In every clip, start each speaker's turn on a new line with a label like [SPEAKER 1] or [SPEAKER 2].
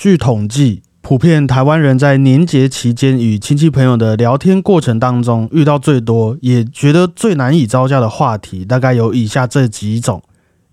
[SPEAKER 1] 据统计，普遍台湾人在年节期间与亲戚朋友的聊天过程当中，遇到最多也觉得最难以招架的话题，大概有以下这几种。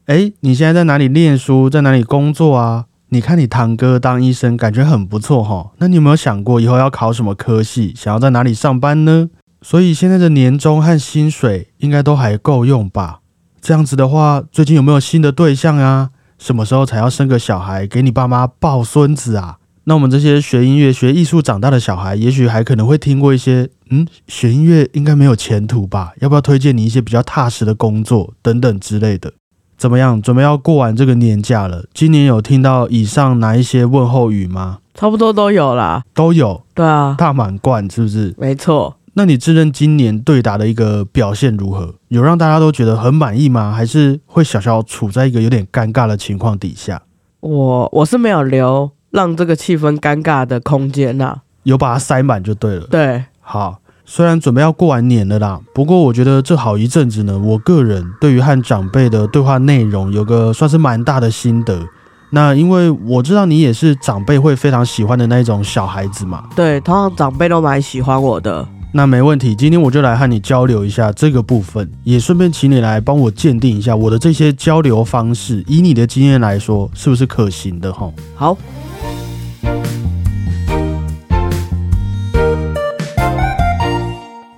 [SPEAKER 1] 哎，你现在在哪里念书？在哪里工作啊？你看你堂哥当医生，感觉很不错哈。那你有没有想过以后要考什么科系？想要在哪里上班呢？所以现在的年终和薪水应该都还够用吧？这样子的话，最近有没有新的对象啊？什么时候才要生个小孩给你爸妈抱孙子啊？那我们这些学音乐、学艺术长大的小孩，也许还可能会听过一些，嗯，学音乐应该没有前途吧？要不要推荐你一些比较踏实的工作等等之类的？怎么样？准备要过完这个年假了，今年有听到以上哪一些问候语吗？
[SPEAKER 2] 差不多都有啦，
[SPEAKER 1] 都有，
[SPEAKER 2] 对啊，
[SPEAKER 1] 大满贯是不是？
[SPEAKER 2] 没错。
[SPEAKER 1] 那你自认今年对答的一个表现如何？有让大家都觉得很满意吗？还是会小小处在一个有点尴尬的情况底下？
[SPEAKER 2] 我我是没有留让这个气氛尴尬的空间呐，
[SPEAKER 1] 有把它塞满就对了。
[SPEAKER 2] 对，
[SPEAKER 1] 好，虽然准备要过完年了啦，不过我觉得这好一阵子呢，我个人对于和长辈的对话内容有个算是蛮大的心得。那因为我知道你也是长辈会非常喜欢的那种小孩子嘛，
[SPEAKER 2] 对，通常长辈都蛮喜欢我的。
[SPEAKER 1] 那没问题，今天我就来和你交流一下这个部分，也顺便请你来帮我鉴定一下我的这些交流方式，以你的经验来说，是不是可行的哈？
[SPEAKER 2] 好。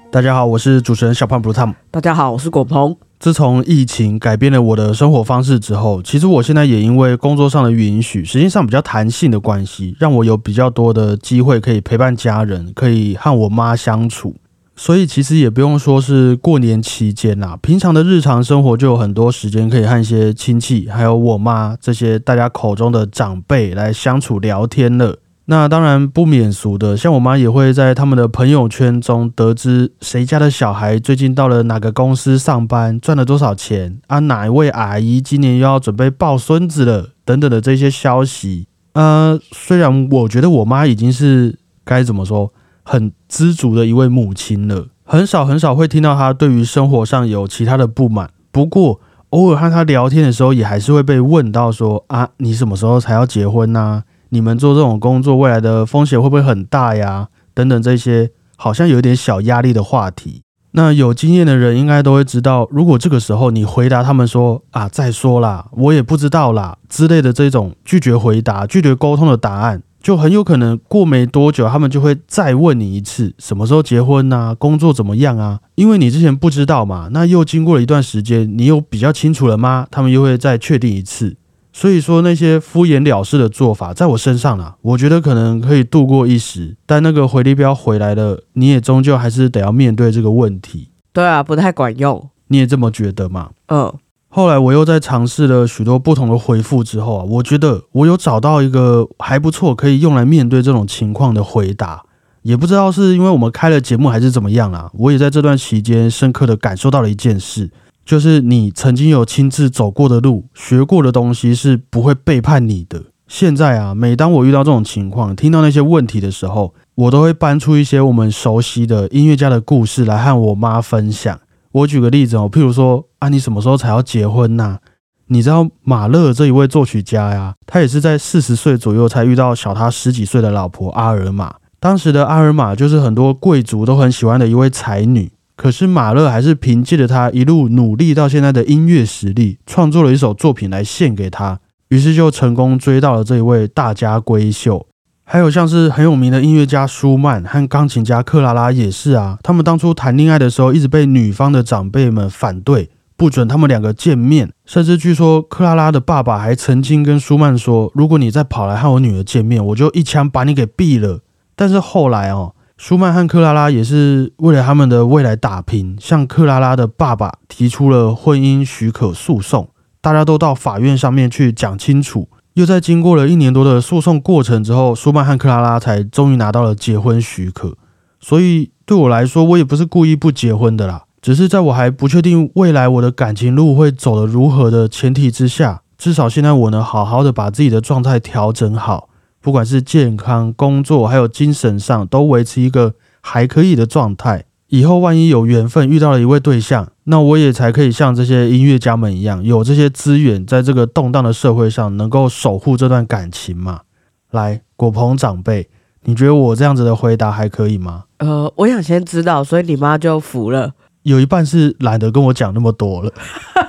[SPEAKER 1] 大家好，我是主持人小胖 Blue Tom。
[SPEAKER 2] 大家好，我是果鹏。
[SPEAKER 1] 自从疫情改变了我的生活方式之后，其实我现在也因为工作上的允许，时间上比较弹性的关系，让我有比较多的机会可以陪伴家人，可以和我妈相处。所以其实也不用说是过年期间啦，平常的日常生活就有很多时间可以和一些亲戚，还有我妈这些大家口中的长辈来相处聊天了。那当然不免俗的，像我妈也会在他们的朋友圈中得知谁家的小孩最近到了哪个公司上班，赚了多少钱啊？哪一位阿姨今年又要准备抱孙子了？等等的这些消息。呃，虽然我觉得我妈已经是该怎么说，很知足的一位母亲了，很少很少会听到她对于生活上有其他的不满。不过偶尔和她聊天的时候，也还是会被问到说啊，你什么时候才要结婚呢？你们做这种工作，未来的风险会不会很大呀？等等这些好像有点小压力的话题。那有经验的人应该都会知道，如果这个时候你回答他们说啊，再说啦，我也不知道啦之类的这种拒绝回答、拒绝沟通的答案，就很有可能过没多久，他们就会再问你一次，什么时候结婚呐？工作怎么样啊？因为你之前不知道嘛，那又经过了一段时间，你有比较清楚了吗？他们又会再确定一次。所以说那些敷衍了事的做法，在我身上呢，我觉得可能可以度过一时，但那个回力标回来了，你也终究还是得要面对这个问题。
[SPEAKER 2] 对啊，不太管用。
[SPEAKER 1] 你也这么觉得吗？
[SPEAKER 2] 嗯。
[SPEAKER 1] 后来我又在尝试了许多不同的回复之后啊，我觉得我有找到一个还不错，可以用来面对这种情况的回答。也不知道是因为我们开了节目还是怎么样啊，我也在这段期间深刻的感受到了一件事。就是你曾经有亲自走过的路，学过的东西是不会背叛你的。现在啊，每当我遇到这种情况，听到那些问题的时候，我都会搬出一些我们熟悉的音乐家的故事来和我妈分享。我举个例子哦，譬如说啊，你什么时候才要结婚呐？你知道马勒这一位作曲家呀，他也是在四十岁左右才遇到小他十几岁的老婆阿尔玛。当时的阿尔玛就是很多贵族都很喜欢的一位才女。可是马勒还是凭借着他一路努力到现在的音乐实力，创作了一首作品来献给他，于是就成功追到了这一位大家闺秀。还有像是很有名的音乐家舒曼和钢琴家克拉拉也是啊，他们当初谈恋爱的时候，一直被女方的长辈们反对，不准他们两个见面，甚至据说克拉拉的爸爸还曾经跟舒曼说，如果你再跑来和我女儿见面，我就一枪把你给毙了。但是后来哦。舒曼和克拉拉也是为了他们的未来打拼，向克拉拉的爸爸提出了婚姻许可诉讼。大家都到法院上面去讲清楚。又在经过了一年多的诉讼过程之后，舒曼和克拉拉才终于拿到了结婚许可。所以对我来说，我也不是故意不结婚的啦，只是在我还不确定未来我的感情路会走得如何的前提之下，至少现在我能好好的把自己的状态调整好。不管是健康、工作，还有精神上，都维持一个还可以的状态。以后万一有缘分遇到了一位对象，那我也才可以像这些音乐家们一样，有这些资源，在这个动荡的社会上，能够守护这段感情嘛。来，果鹏长辈，你觉得我这样子的回答还可以吗？
[SPEAKER 2] 呃，我想先知道，所以你妈就服了。
[SPEAKER 1] 有一半是懒得跟我讲那么多了，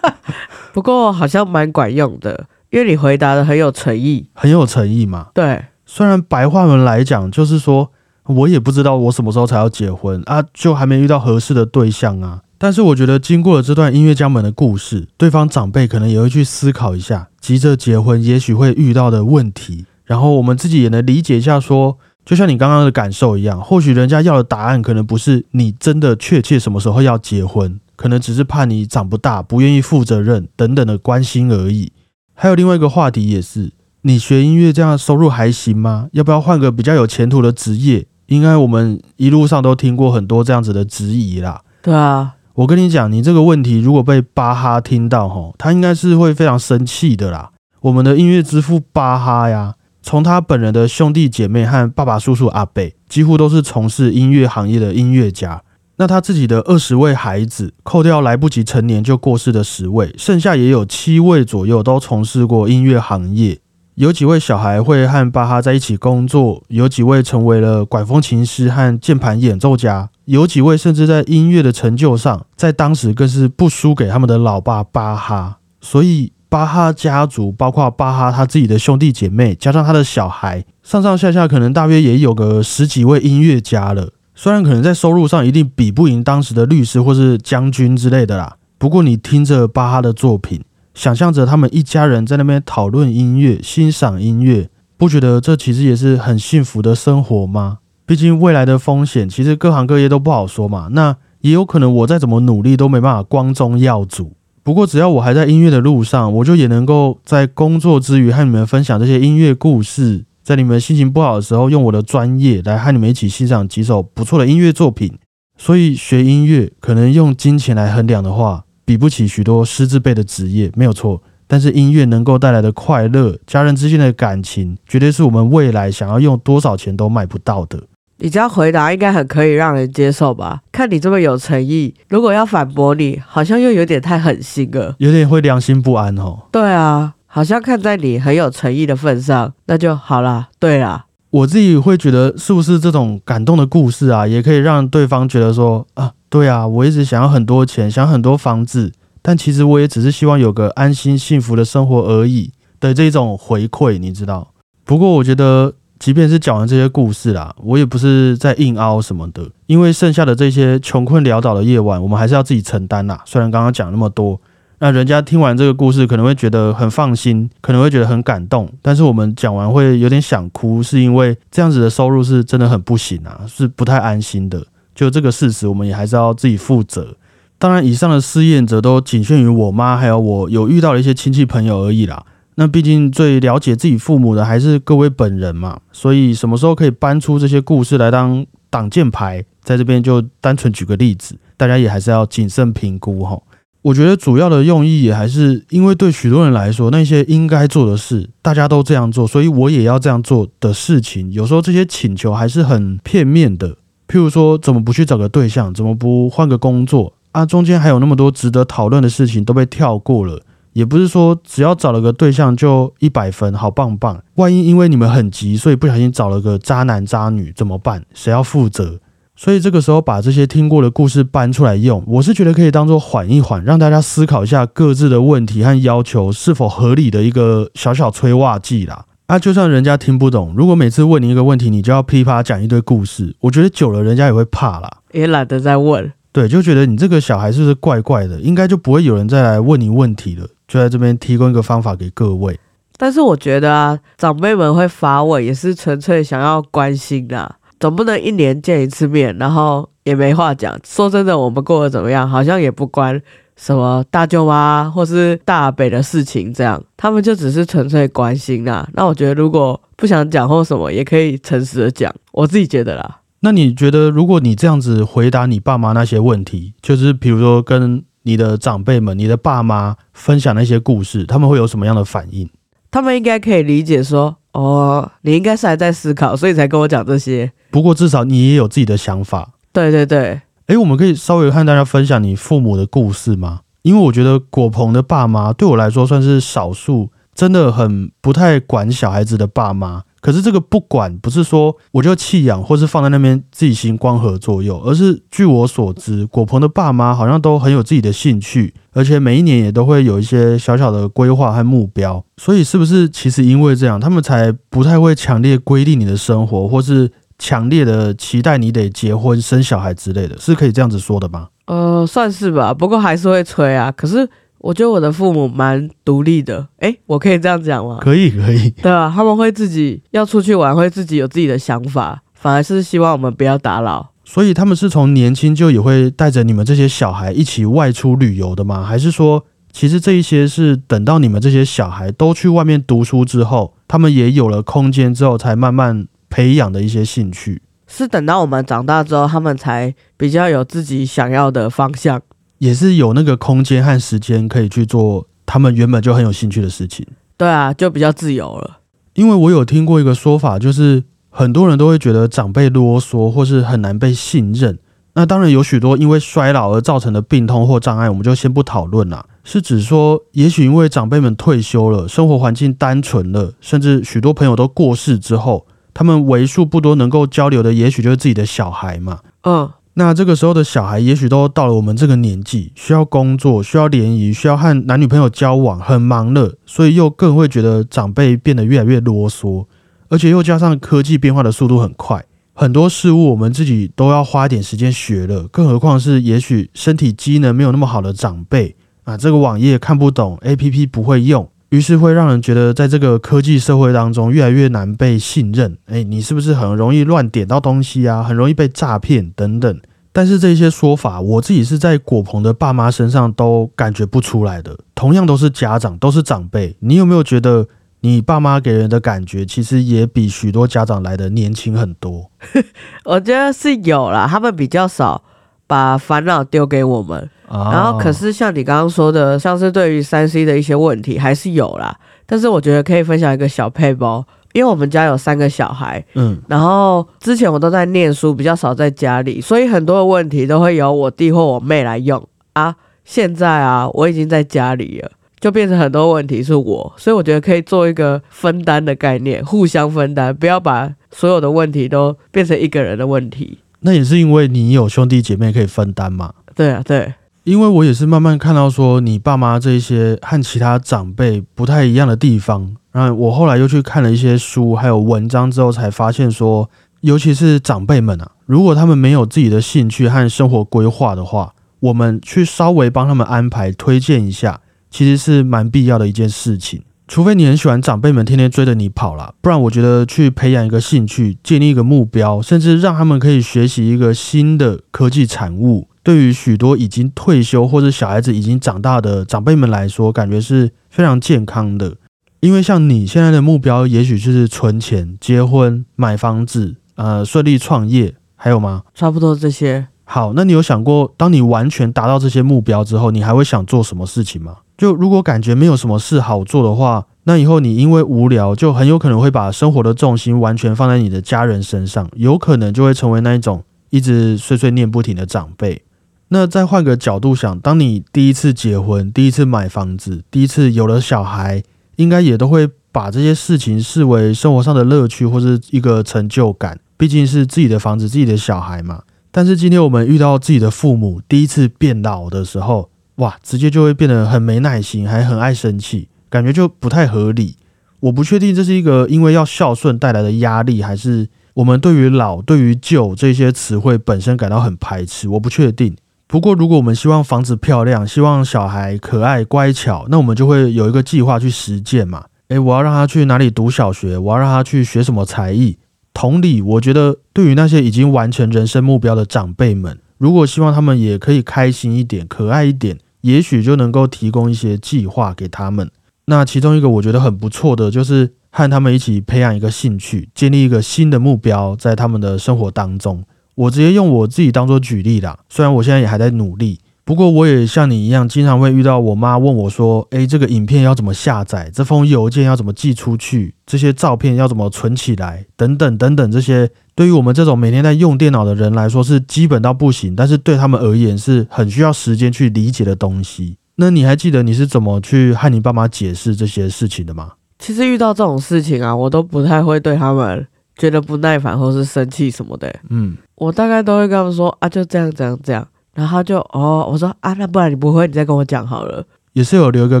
[SPEAKER 2] 不过好像蛮管用的，因为你回答的很有诚意。
[SPEAKER 1] 很有诚意嘛。
[SPEAKER 2] 对，
[SPEAKER 1] 虽然白话文来讲，就是说我也不知道我什么时候才要结婚啊，就还没遇到合适的对象啊。但是我觉得经过了这段音乐家们的故事，对方长辈可能也会去思考一下，急着结婚也许会遇到的问题，然后我们自己也能理解一下说。就像你刚刚的感受一样，或许人家要的答案可能不是你真的确切什么时候要结婚，可能只是怕你长不大，不愿意负责任等等的关心而已。还有另外一个话题也是，你学音乐这样收入还行吗？要不要换个比较有前途的职业？应该我们一路上都听过很多这样子的质疑啦。
[SPEAKER 2] 对啊，
[SPEAKER 1] 我跟你讲，你这个问题如果被巴哈听到吼，他应该是会非常生气的啦。我们的音乐之父巴哈呀。从他本人的兄弟姐妹和爸爸、叔叔、阿伯，几乎都是从事音乐行业的音乐家。那他自己的二十位孩子，扣掉来不及成年就过世的十位，剩下也有七位左右都从事过音乐行业。有几位小孩会和巴哈在一起工作，有几位成为了管风琴师和键盘演奏家，有几位甚至在音乐的成就上，在当时更是不输给他们的老爸巴哈。所以。巴哈家族包括巴哈他自己的兄弟姐妹，加上他的小孩，上上下下可能大约也有个十几位音乐家了。虽然可能在收入上一定比不赢当时的律师或是将军之类的啦，不过你听着巴哈的作品，想象着他们一家人在那边讨论音乐、欣赏音乐，不觉得这其实也是很幸福的生活吗？毕竟未来的风险其实各行各业都不好说嘛。那也有可能我再怎么努力都没办法光宗耀祖。不过，只要我还在音乐的路上，我就也能够在工作之余和你们分享这些音乐故事，在你们心情不好的时候，用我的专业来和你们一起欣赏几首不错的音乐作品。所以，学音乐可能用金钱来衡量的话，比不起许多师资辈的职业，没有错。但是，音乐能够带来的快乐、家人之间的感情，绝对是我们未来想要用多少钱都买不到的。
[SPEAKER 2] 你这样回答应该很可以让人接受吧？看你这么有诚意，如果要反驳你，好像又有点太狠心了，
[SPEAKER 1] 有点会良心不安哦。
[SPEAKER 2] 对啊，好像看在你很有诚意的份上，那就好啦。对啦，
[SPEAKER 1] 我自己会觉得，是不是这种感动的故事啊，也可以让对方觉得说啊，对啊，我一直想要很多钱，想很多房子，但其实我也只是希望有个安心幸福的生活而已的这种回馈，你知道？不过我觉得。即便是讲完这些故事啦，我也不是在硬凹什么的，因为剩下的这些穷困潦倒的夜晚，我们还是要自己承担啦。虽然刚刚讲那么多，那人家听完这个故事可能会觉得很放心，可能会觉得很感动，但是我们讲完会有点想哭，是因为这样子的收入是真的很不行啊，是不太安心的。就这个事实，我们也还是要自己负责。当然，以上的试验者都仅限于我妈还有我有遇到的一些亲戚朋友而已啦。那毕竟最了解自己父母的还是各位本人嘛，所以什么时候可以搬出这些故事来当挡箭牌，在这边就单纯举个例子，大家也还是要谨慎评估哈。我觉得主要的用意也还是因为对许多人来说，那些应该做的事，大家都这样做，所以我也要这样做的事情，有时候这些请求还是很片面的。譬如说，怎么不去找个对象，怎么不换个工作啊？中间还有那么多值得讨论的事情都被跳过了。也不是说只要找了个对象就一百分，好棒棒。万一因为你们很急，所以不小心找了个渣男渣女怎么办？谁要负责？所以这个时候把这些听过的故事搬出来用，我是觉得可以当做缓一缓，让大家思考一下各自的问题和要求是否合理的一个小小催化剂啦。啊，就算人家听不懂，如果每次问你一个问题，你就要噼啪讲一堆故事，我觉得久了人家也会怕啦，
[SPEAKER 2] 也懒得再问。
[SPEAKER 1] 对，就觉得你这个小孩是不是怪怪的？应该就不会有人再来问你问题了。就在这边提供一个方法给各位。
[SPEAKER 2] 但是我觉得啊，长辈们会发问也是纯粹想要关心的，总不能一年见一次面，然后也没话讲。说真的，我们过得怎么样，好像也不关什么大舅妈或是大北的事情，这样他们就只是纯粹关心啊。那我觉得如果不想讲或什么，也可以诚实的讲。我自己觉得啦。
[SPEAKER 1] 那你觉得，如果你这样子回答你爸妈那些问题，就是比如说跟你的长辈们、你的爸妈分享那些故事，他们会有什么样的反应？
[SPEAKER 2] 他们应该可以理解说，哦，你应该是还在思考，所以才跟我讲这些。
[SPEAKER 1] 不过至少你也有自己的想法。
[SPEAKER 2] 对对对。
[SPEAKER 1] 诶，我们可以稍微和大家分享你父母的故事吗？因为我觉得果鹏的爸妈对我来说算是少数真的很不太管小孩子的爸妈。可是这个不管不是说我就弃养，或是放在那边自己行光合作用，而是据我所知，果鹏的爸妈好像都很有自己的兴趣，而且每一年也都会有一些小小的规划和目标。所以是不是其实因为这样，他们才不太会强烈规定你的生活，或是强烈的期待你得结婚生小孩之类的，是可以这样子说的吗？
[SPEAKER 2] 呃，算是吧，不过还是会催啊。可是。我觉得我的父母蛮独立的，哎，我可以这样讲吗？
[SPEAKER 1] 可以，可以。
[SPEAKER 2] 对啊，他们会自己要出去玩，会自己有自己的想法，反而是希望我们不要打扰。
[SPEAKER 1] 所以他们是从年轻就也会带着你们这些小孩一起外出旅游的吗？还是说，其实这一些是等到你们这些小孩都去外面读书之后，他们也有了空间之后，才慢慢培养的一些兴趣？
[SPEAKER 2] 是等到我们长大之后，他们才比较有自己想要的方向。
[SPEAKER 1] 也是有那个空间和时间可以去做他们原本就很有兴趣的事情。
[SPEAKER 2] 对啊，就比较自由了。
[SPEAKER 1] 因为我有听过一个说法，就是很多人都会觉得长辈啰嗦或是很难被信任。那当然有许多因为衰老而造成的病痛或障碍，我们就先不讨论了。是指说，也许因为长辈们退休了，生活环境单纯了，甚至许多朋友都过世之后，他们为数不多能够交流的，也许就是自己的小孩嘛。嗯。那这个时候的小孩，也许都到了我们这个年纪，需要工作，需要联谊，需要和男女朋友交往，很忙了，所以又更会觉得长辈变得越来越啰嗦，而且又加上科技变化的速度很快，很多事物我们自己都要花点时间学了，更何况是也许身体机能没有那么好的长辈啊，这个网页看不懂，APP 不会用。于是会让人觉得，在这个科技社会当中，越来越难被信任。哎，你是不是很容易乱点到东西啊？很容易被诈骗等等。但是这些说法，我自己是在果鹏的爸妈身上都感觉不出来的。同样都是家长，都是长辈，你有没有觉得你爸妈给人的感觉，其实也比许多家长来的年轻很多？
[SPEAKER 2] 我觉得是有啦，他们比较少把烦恼丢给我们。然后，可是像你刚刚说的，像是对于三 C 的一些问题，还是有啦。但是我觉得可以分享一个小配包，因为我们家有三个小孩，嗯，然后之前我都在念书，比较少在家里，所以很多的问题都会由我弟或我妹来用啊。现在啊，我已经在家里了，就变成很多问题是我，所以我觉得可以做一个分担的概念，互相分担，不要把所有的问题都变成一个人的问题。
[SPEAKER 1] 那也是因为你有兄弟姐妹可以分担嘛？
[SPEAKER 2] 对啊，对。
[SPEAKER 1] 因为我也是慢慢看到说你爸妈这些和其他长辈不太一样的地方，然后我后来又去看了一些书还有文章之后，才发现说，尤其是长辈们啊，如果他们没有自己的兴趣和生活规划的话，我们去稍微帮他们安排推荐一下，其实是蛮必要的一件事情。除非你很喜欢长辈们天天追着你跑啦，不然我觉得去培养一个兴趣，建立一个目标，甚至让他们可以学习一个新的科技产物。对于许多已经退休或者小孩子已经长大的长辈们来说，感觉是非常健康的。因为像你现在的目标，也许就是存钱、结婚、买房子，呃，顺利创业，还有吗？
[SPEAKER 2] 差不多这些。
[SPEAKER 1] 好，那你有想过，当你完全达到这些目标之后，你还会想做什么事情吗？就如果感觉没有什么事好做的话，那以后你因为无聊，就很有可能会把生活的重心完全放在你的家人身上，有可能就会成为那一种一直碎碎念不停的长辈。那再换个角度想，当你第一次结婚、第一次买房子、第一次有了小孩，应该也都会把这些事情视为生活上的乐趣或是一个成就感。毕竟是自己的房子、自己的小孩嘛。但是今天我们遇到自己的父母第一次变老的时候，哇，直接就会变得很没耐心，还很爱生气，感觉就不太合理。我不确定这是一个因为要孝顺带来的压力，还是我们对于老、对于旧这些词汇本身感到很排斥。我不确定。不过，如果我们希望房子漂亮，希望小孩可爱乖巧，那我们就会有一个计划去实践嘛。诶，我要让他去哪里读小学？我要让他去学什么才艺？同理，我觉得对于那些已经完成人生目标的长辈们，如果希望他们也可以开心一点、可爱一点，也许就能够提供一些计划给他们。那其中一个我觉得很不错的，就是和他们一起培养一个兴趣，建立一个新的目标，在他们的生活当中。我直接用我自己当做举例啦，虽然我现在也还在努力，不过我也像你一样，经常会遇到我妈问我说：“诶，这个影片要怎么下载？这封邮件要怎么寄出去？这些照片要怎么存起来？等等等等，这些对于我们这种每天在用电脑的人来说是基本到不行，但是对他们而言是很需要时间去理解的东西。那你还记得你是怎么去和你爸妈解释这些事情的吗？
[SPEAKER 2] 其实遇到这种事情啊，我都不太会对他们觉得不耐烦或是生气什么的。
[SPEAKER 1] 嗯，
[SPEAKER 2] 我大概都会跟他们说啊，就这样这样这样，然后就哦，我说啊，那不然你不会，你再跟我讲好了。
[SPEAKER 1] 也是有留一个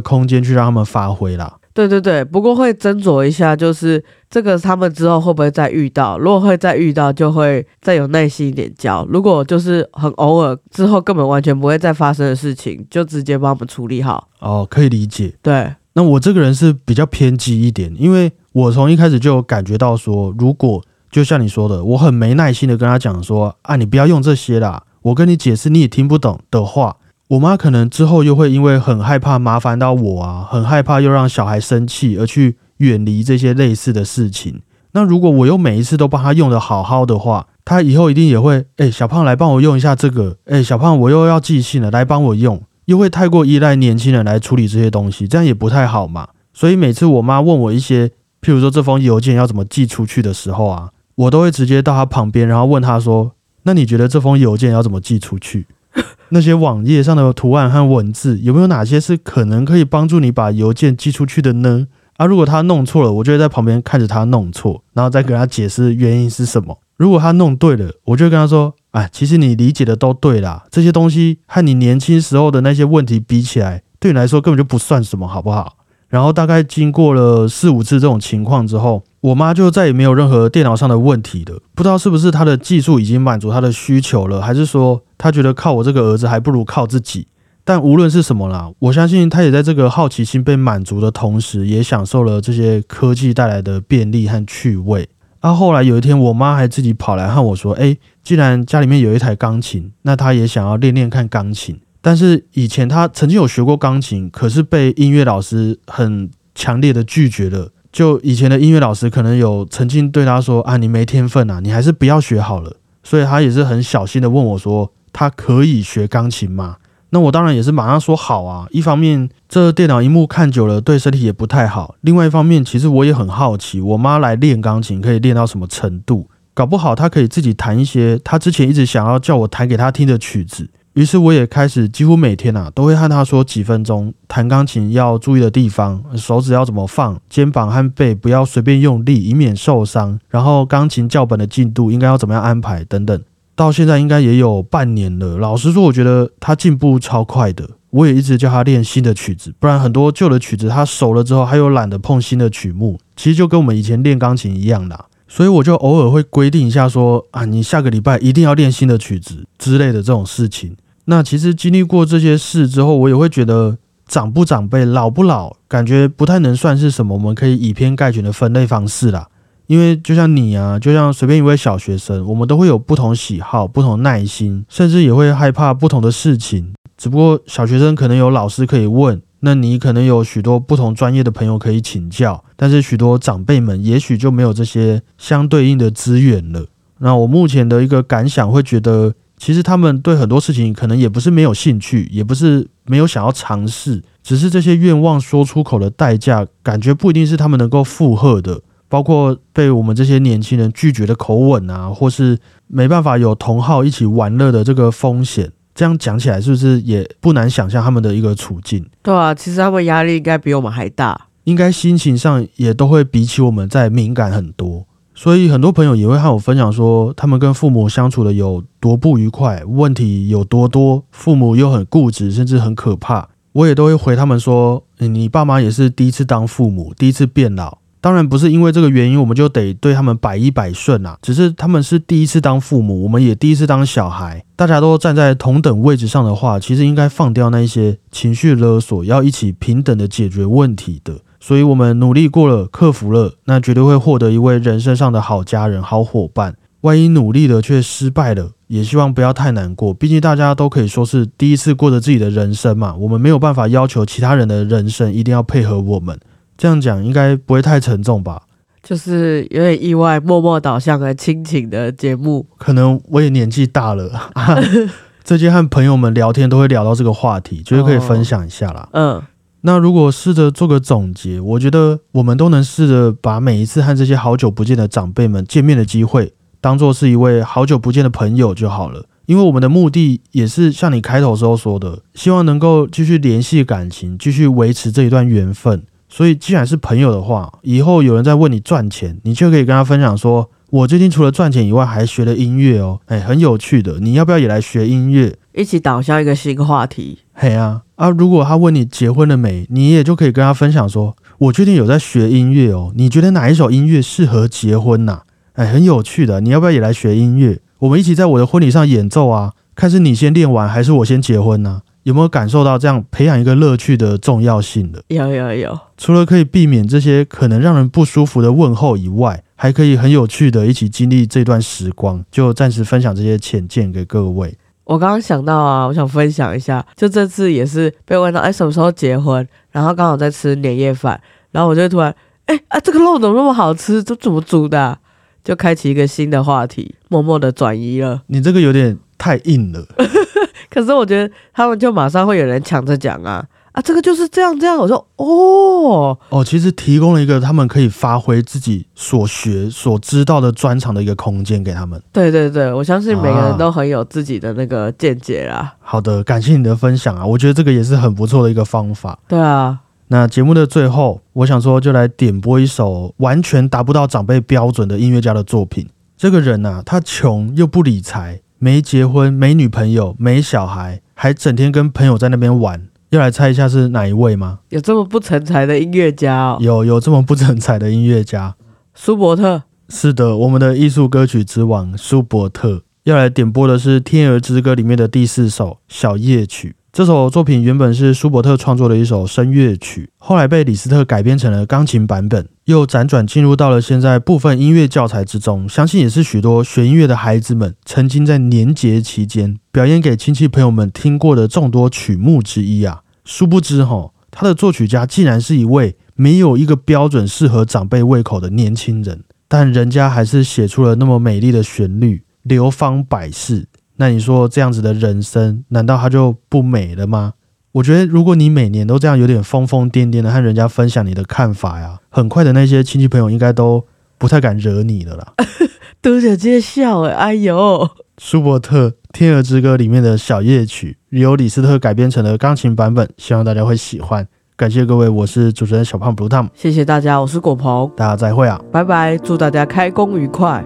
[SPEAKER 1] 空间去让他们发挥啦。
[SPEAKER 2] 对对对，不过会斟酌一下，就是这个他们之后会不会再遇到？如果会再遇到，就会再有耐心一点教；如果就是很偶尔之后根本完全不会再发生的事情，就直接帮我们处理好。
[SPEAKER 1] 哦，可以理解。
[SPEAKER 2] 对，
[SPEAKER 1] 那我这个人是比较偏激一点，因为我从一开始就有感觉到说，如果就像你说的，我很没耐心的跟他讲说啊，你不要用这些啦，我跟你解释你也听不懂的话。我妈可能之后又会因为很害怕麻烦到我啊，很害怕又让小孩生气而去远离这些类似的事情。那如果我又每一次都帮他用的好好的话，他以后一定也会，哎，小胖来帮我用一下这个，哎，小胖我又要寄信了，来帮我用，又会太过依赖年轻人来处理这些东西，这样也不太好嘛。所以每次我妈问我一些，譬如说这封邮件要怎么寄出去的时候啊，我都会直接到他旁边，然后问他说，那你觉得这封邮件要怎么寄出去？那些网页上的图案和文字有没有哪些是可能可以帮助你把邮件寄出去的呢？啊，如果他弄错了，我就会在旁边看着他弄错，然后再跟他解释原因是什么。如果他弄对了，我就跟他说：“哎，其实你理解的都对啦，这些东西和你年轻时候的那些问题比起来，对你来说根本就不算什么，好不好？”然后大概经过了四五次这种情况之后，我妈就再也没有任何电脑上的问题了。不知道是不是她的技术已经满足她的需求了，还是说她觉得靠我这个儿子还不如靠自己。但无论是什么啦，我相信她也在这个好奇心被满足的同时，也享受了这些科技带来的便利和趣味。啊，后来有一天，我妈还自己跑来和我说：“哎，既然家里面有一台钢琴，那她也想要练练看钢琴。”但是以前他曾经有学过钢琴，可是被音乐老师很强烈的拒绝了。就以前的音乐老师可能有曾经对他说：“啊，你没天分啊，你还是不要学好了。”所以他也是很小心的问我说：“他可以学钢琴吗？”那我当然也是马上说好啊。一方面这电脑荧幕看久了对身体也不太好，另外一方面其实我也很好奇，我妈来练钢琴可以练到什么程度？搞不好她可以自己弹一些她之前一直想要叫我弹给她听的曲子。于是我也开始几乎每天啊，都会和他说几分钟弹钢琴要注意的地方，手指要怎么放，肩膀和背不要随便用力，以免受伤。然后钢琴教本的进度应该要怎么样安排等等。到现在应该也有半年了。老实说，我觉得他进步超快的。我也一直叫他练新的曲子，不然很多旧的曲子他熟了之后，他又懒得碰新的曲目。其实就跟我们以前练钢琴一样的。所以我就偶尔会规定一下，说啊，你下个礼拜一定要练新的曲子之类的这种事情。那其实经历过这些事之后，我也会觉得长不长辈、老不老，感觉不太能算是什么我们可以以偏概全的分类方式啦。因为就像你啊，就像随便一位小学生，我们都会有不同喜好、不同耐心，甚至也会害怕不同的事情。只不过小学生可能有老师可以问，那你可能有许多不同专业的朋友可以请教，但是许多长辈们也许就没有这些相对应的资源了。那我目前的一个感想会觉得。其实他们对很多事情可能也不是没有兴趣，也不是没有想要尝试，只是这些愿望说出口的代价，感觉不一定是他们能够负荷的。包括被我们这些年轻人拒绝的口吻啊，或是没办法有同好一起玩乐的这个风险。这样讲起来，是不是也不难想象他们的一个处境？
[SPEAKER 2] 对啊，其实他们压力应该比我们还大，
[SPEAKER 1] 应该心情上也都会比起我们在敏感很多。所以很多朋友也会和我分享说，他们跟父母相处的有多不愉快，问题有多多，父母又很固执，甚至很可怕。我也都会回他们说，你爸妈也是第一次当父母，第一次变老。当然不是因为这个原因，我们就得对他们百依百顺啊。只是他们是第一次当父母，我们也第一次当小孩，大家都站在同等位置上的话，其实应该放掉那一些情绪勒索，要一起平等的解决问题的。所以，我们努力过了，克服了，那绝对会获得一位人生上的好家人、好伙伴。万一努力了却失败了，也希望不要太难过。毕竟大家都可以说是第一次过着自己的人生嘛，我们没有办法要求其他人的人生一定要配合我们。这样讲应该不会太沉重吧？
[SPEAKER 2] 就是有点意外，默默导向和亲情的节目。
[SPEAKER 1] 可能我也年纪大了，最近和朋友们聊天都会聊到这个话题，觉得可以分享一下啦。嗯。那如果试着做个总结，我觉得我们都能试着把每一次和这些好久不见的长辈们见面的机会，当做是一位好久不见的朋友就好了。因为我们的目的也是像你开头时候说的，希望能够继续联系感情，继续维持这一段缘分。所以既然是朋友的话，以后有人在问你赚钱，你就可以跟他分享说，我最近除了赚钱以外，还学了音乐哦，哎，很有趣的，你要不要也来学音乐？
[SPEAKER 2] 一起导向一个新话题。
[SPEAKER 1] 嘿啊啊！如果他问你结婚了没，你也就可以跟他分享说，我最近有在学音乐哦，你觉得哪一首音乐适合结婚呐、哎，很有趣的，你要不要也来学音乐？我们一起在我的婚礼上演奏啊，看是你先练完还是我先结婚呢、有没有感受到这样培养一个乐趣的重要性的？
[SPEAKER 2] 有有有，
[SPEAKER 1] 除了可以避免这些可能让人不舒服的问候以外，还可以很有趣的一起经历这段时光。就暂时分享这些浅见给各位。
[SPEAKER 2] 我刚刚想到啊，我想分享一下，就这次也是被问到，哎，什么时候结婚？然后刚好在吃年夜饭，然后我就突然，哎啊，这个肉怎么那么好吃？这怎么煮的啊、就开启一个新的话题，默默的转移了。
[SPEAKER 1] 你这个有点太硬了。
[SPEAKER 2] 可是我觉得他们就马上会有人抢着讲啊啊，这个就是这样这样。我说哦，
[SPEAKER 1] 哦，其实提供了一个他们可以发挥自己所学所知道的专长的一个空间给他们。
[SPEAKER 2] 对对对，我相信每个
[SPEAKER 1] 啊
[SPEAKER 2] 人都很有自己的那个见解啦。
[SPEAKER 1] 好的，感谢你的分享啊，我觉得这个也是很不错的一个方法。
[SPEAKER 2] 对啊，
[SPEAKER 1] 那节目的最后，我想说就来点播一首完全达不到长辈标准的音乐家的作品。这个人呐、他穷又不理财，没结婚，没女朋友，没小孩，还整天跟朋友在那边玩。要来猜一下是哪一位吗？
[SPEAKER 2] 有这么不成才的音乐家哦，
[SPEAKER 1] 有有这么不成才的音乐家？
[SPEAKER 2] 舒伯特。
[SPEAKER 1] 是的，我们的艺术歌曲之王舒伯特要来点播的是《天鹅之歌》里面的第四首《小夜曲》。这首作品原本是舒伯特创作的一首声乐曲，后来被李斯特改编成了钢琴版本，又辗转进入到了现在部分音乐教材之中。相信也是许多学音乐的孩子们曾经在年节期间表演给亲戚朋友们听过的众多曲目之一啊。殊不知哈，他的作曲家竟然是一位没有一个标准适合长辈胃口的年轻人。但人家还是写出了那么美丽的旋律，流芳百世。那你说这样子的人生，难道他就不美了吗？我觉得，如果你每年都这样有点疯疯癫癫的和人家分享你的看法呀，很快的那些亲戚朋友应该都不太敢惹你了啦。
[SPEAKER 2] 都姐介绍哎，哎呦，
[SPEAKER 1] 舒伯特《天鹅之歌》里面的小夜曲，由李斯特改编成了钢琴版本，希望大家会喜欢。感谢各位，我是主持人小胖 Blue Tom，
[SPEAKER 2] 谢谢大家，我是果鹏，
[SPEAKER 1] 大家再会啊。
[SPEAKER 2] 拜拜，祝大家开工愉快。